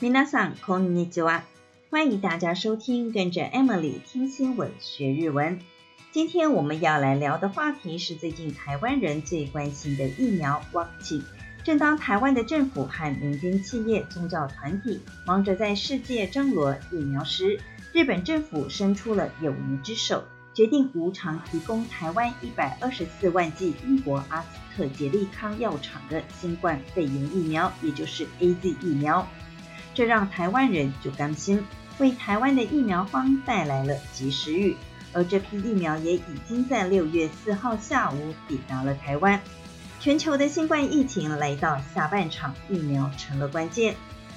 皆さんこんにちは。欢迎大家收听，跟着 Emily 听新闻学日文。今天我们要来聊的话题是最近台湾人最关心的疫苗ワクチン。正当台湾的政府和民间企业、宗教团体忙着在世界争夺疫苗时，日本政府伸出了友谊之手，决定无偿提供台湾一百二十四万剂英国阿斯特捷利康药厂的新冠肺炎疫苗，也就是 AZ 疫苗。 这让台湾人就甘心，为台湾的疫苗荒带来了及时雨。而这批疫苗也已经在六月四号下午抵达了台湾。全球的新冠疫情来到下半场，疫苗成了关键，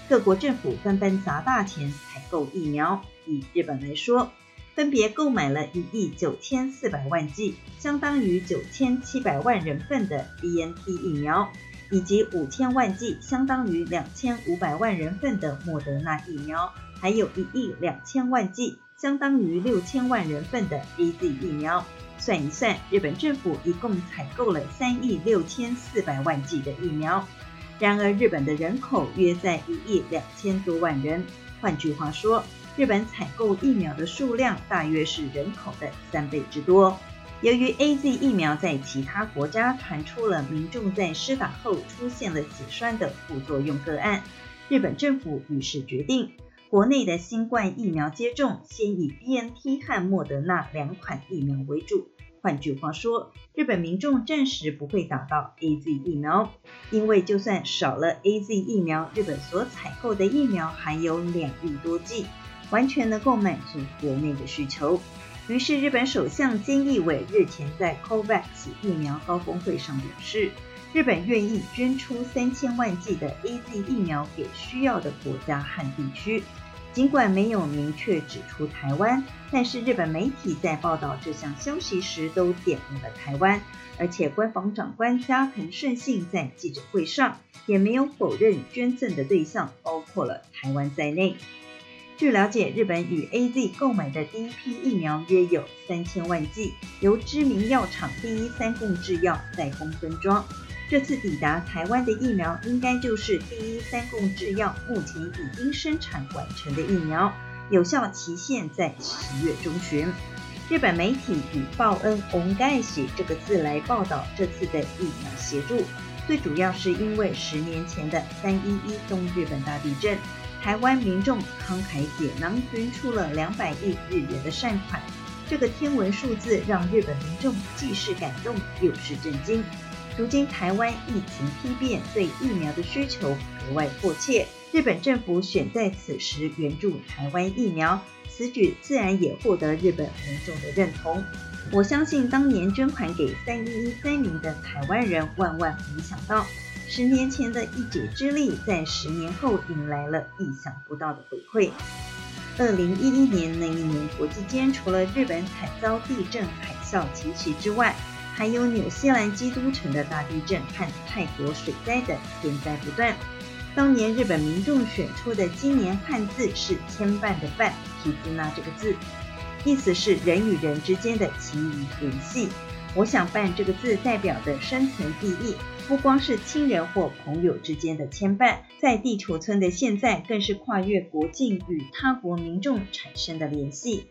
各国政府纷纷砸大钱采购疫苗。以日本来说，分别购买了一亿九千四百万剂，相当于九千七百万人份的 BNT 疫苗，以及五千万剂，相当于两千五百万人份的莫德纳疫苗，还有一亿两千万剂，相当于六千万人份的 AZ 疫苗。算一算，日本政府一共采购了三亿六千四百万剂的疫苗。然而，日本的人口约在一亿两千多万人，换句话说，日本采购疫苗的数量大约是人口的三倍之多。由于 AZ 疫苗在其他国家传出了民众在施打后出现了血栓的副作用个案，日本政府于是决定，国内的新冠疫苗接种先以 BNT 和莫德纳两款疫苗为主。换句话说，日本民众暂时不会打到 AZ 疫苗，因为就算少了 AZ 疫苗，日本所采购的疫苗还有两亿多剂。完全能够满足国内的需求。于是，日本首相菅义伟日前在 COVAX 疫苗高峰会上表示，日本愿意捐出三千万剂的 AZ 疫苗给需要的国家和地区。尽管没有明确指出台湾，但是日本媒体在报道这项消息时都点名了台湾，而且官房长官加藤胜信在记者会上也没有否认捐赠的对象包括了台湾在内。据了解，日本与 AZ 购买的第一批疫苗约有三千万剂，由知名药厂第一三共制药代工分装。这次抵达台湾的疫苗，应该就是第一三共制药目前已经生产完成的疫苗，有效期限在十月中旬。日本媒体以“报恩恩盖喜”这个字来报道这次的疫苗协助，最主要是因为十年前的三一一东日本大地震。台湾民众慷慨解囊，捐出了两百亿日元的善款，这个天文数字让日本民众既是感动又是震惊。如今台湾疫情突变，对疫苗的需求格外迫切，日本政府选在此时援助台湾疫苗，此举自然也获得日本民众的认同。我相信当年捐款给三一一灾民的台湾人，万万没想到。十年前的一己之力，在十年后迎来了意想不到的回馈。二零一一年那一年，国际间除了日本惨遭地震、海啸侵袭之外，还有纽西兰基督城的大地震和泰国水灾等天灾不断。当年日本民众选出的今年汉字是“牵绊”的“绊”，提字那这个字，意思是人与人之间的情谊联系。我想“绊”这个字代表的深层意义。不光是亲人或朋友之间的牵绊，在地球村的现在，更是跨越国境与他国民众产生的联系。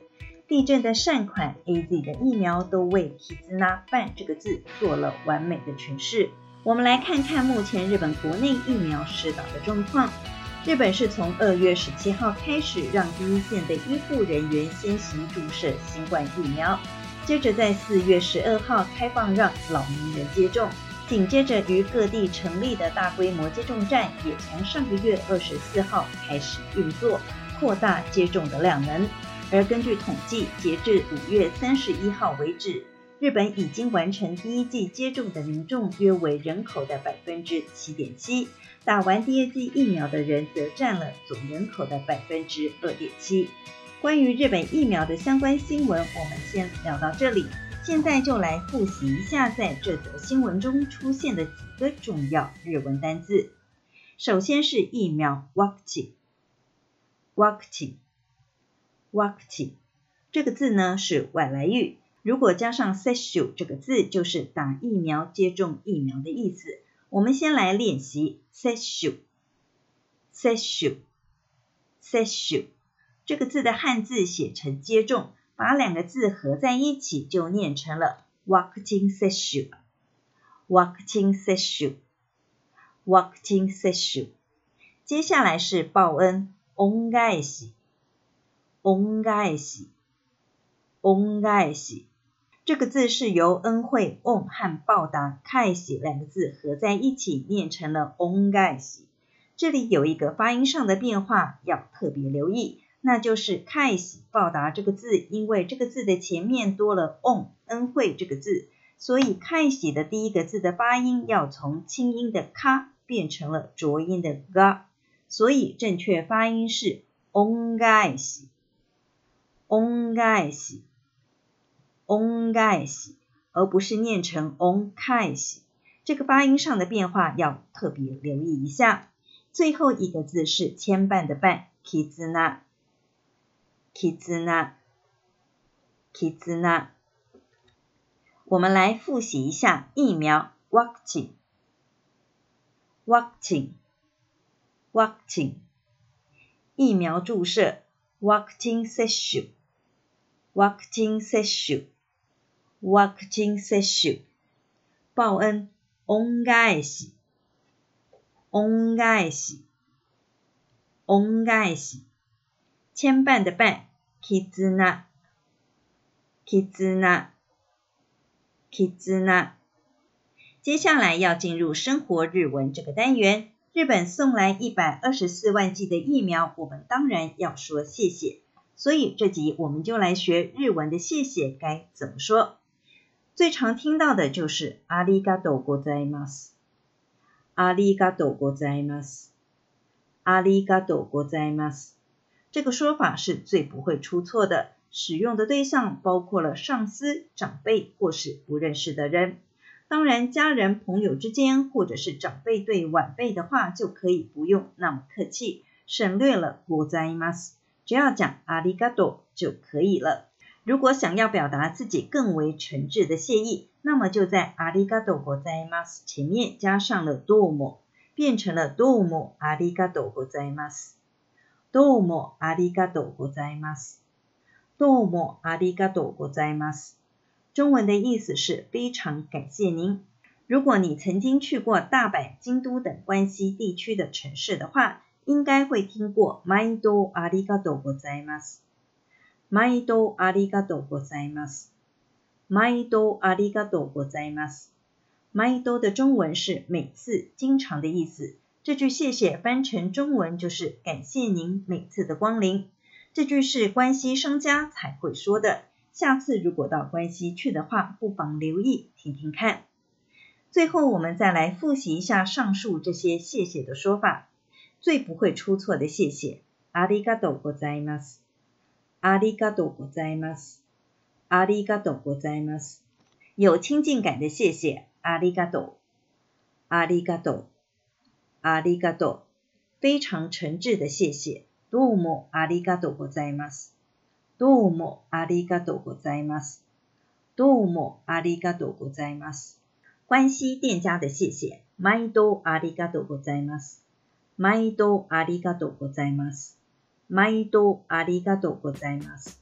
地震的善款，AZ 的疫苗，都为 “Kizuna” 绊这个字做了完美的诠释。我们来看看目前日本国内疫苗施打的状况。日本是从二月十七号开始，让第一线的医护人员先行注射新冠疫苗，接着在四月十二号开放让老年人接种。紧接着，于各地成立的大规模接种站也从上个月二十四号开始运作，扩大接种的量能。而根据统计，截至五月三十一号为止，日本已经完成第一剂接种的民众约为人口的百分之七点七，打完第二剂疫苗的人则占了总人口的百分之二点七。关于日本疫苗的相关新闻，我们先聊到这里。现在就来复习一下在这则新闻中出现的几个重要日文单字。首先是疫苗，ワクチン，ワクチン，ワクチン，这个字呢是外来语，如果加上接种这个字，就是打疫苗、接种疫苗的意思。我们先来练习接种，接种， 接种这个字的汉字写成接种， 把两个字合在一起就念成了ワクチン接种。ワクチン接种。ワクチン接种。接下来是报恩，恩返し。恩返し。恩返し。这个字是由恩惠恩和报答返し两个字合在一起念成了恩返し。这里有一个发音上的变化，要特别留意， 那就是“返し”报答这个字，因为这个字的前面多了“恩”恩惠这个字，所以“返し”的第一个字的发音要从清音的“卡”变成了浊音的“嘎”，所以正确发音是“恩返し”，“恩返し”，“恩返し”，而不是念成“恩返し”。这个发音上的变化要特别留意一下。最后一个字是牵绊的绊绊， 绊绊绊。我们来复习一下疫苗，ワクチン，ワクチン，ワクチン。疫苗注射，ワクチン接种，ワクチン接种，ワクチン接种。报恩，恩返し。恩返し，恩返し， 牵绊的绊，kizuna。kizna。kizna。接下来要进入生活日文这个单元。日本送来一百二十四万剂的疫苗，我们当然要说谢谢。所以这集我们就来学日文的谢谢该怎么说。最常听到的就是阿里嘎多国在吗？阿里嘎多国在吗？阿里嘎多国在吗？ございます这个说法是最不会出错的，使用的对象包括了上司、长辈或是不认识的人。当然，家人、朋友之间，或者是长辈对晚辈的话，就可以不用那么客气，省略了ございます，只要讲ありがとう就可以了。如果想要表达自己更为诚挚的谢意，那么就在ありがとうございます前面加上了どうも，变成了どうもありがとうございます。 どうもありがとうございます。どうもありがとうございます。中文的意思是非常感谢您。如果你曾经去过大阪、京都等关西地区的城市的话，应该会听过毎度ありがとうございます。毎度ありがとうございます。毎度ありがとうございます。毎度的中文是每次、经常的意思。 这句谢谢翻成中文就是感谢您每次的光临。这句是关西商家才会说的，下次如果到关西去的话，不妨留意听听看。最后，我们再来复习一下上述这些谢谢的说法。最不会出错的谢谢，ありがとうございます。ありがとうございます。ありがとうございます。有亲近感的谢谢，ありがとう。ありがとう。ありがとう。非常诚挚的谢谢。どうもありがとうございます。どうもありがとうございます。どうもありがとうございます。关西店家的谢谢。毎度ありがとうございます。毎度ありがとうございます。毎度ありがとうございます。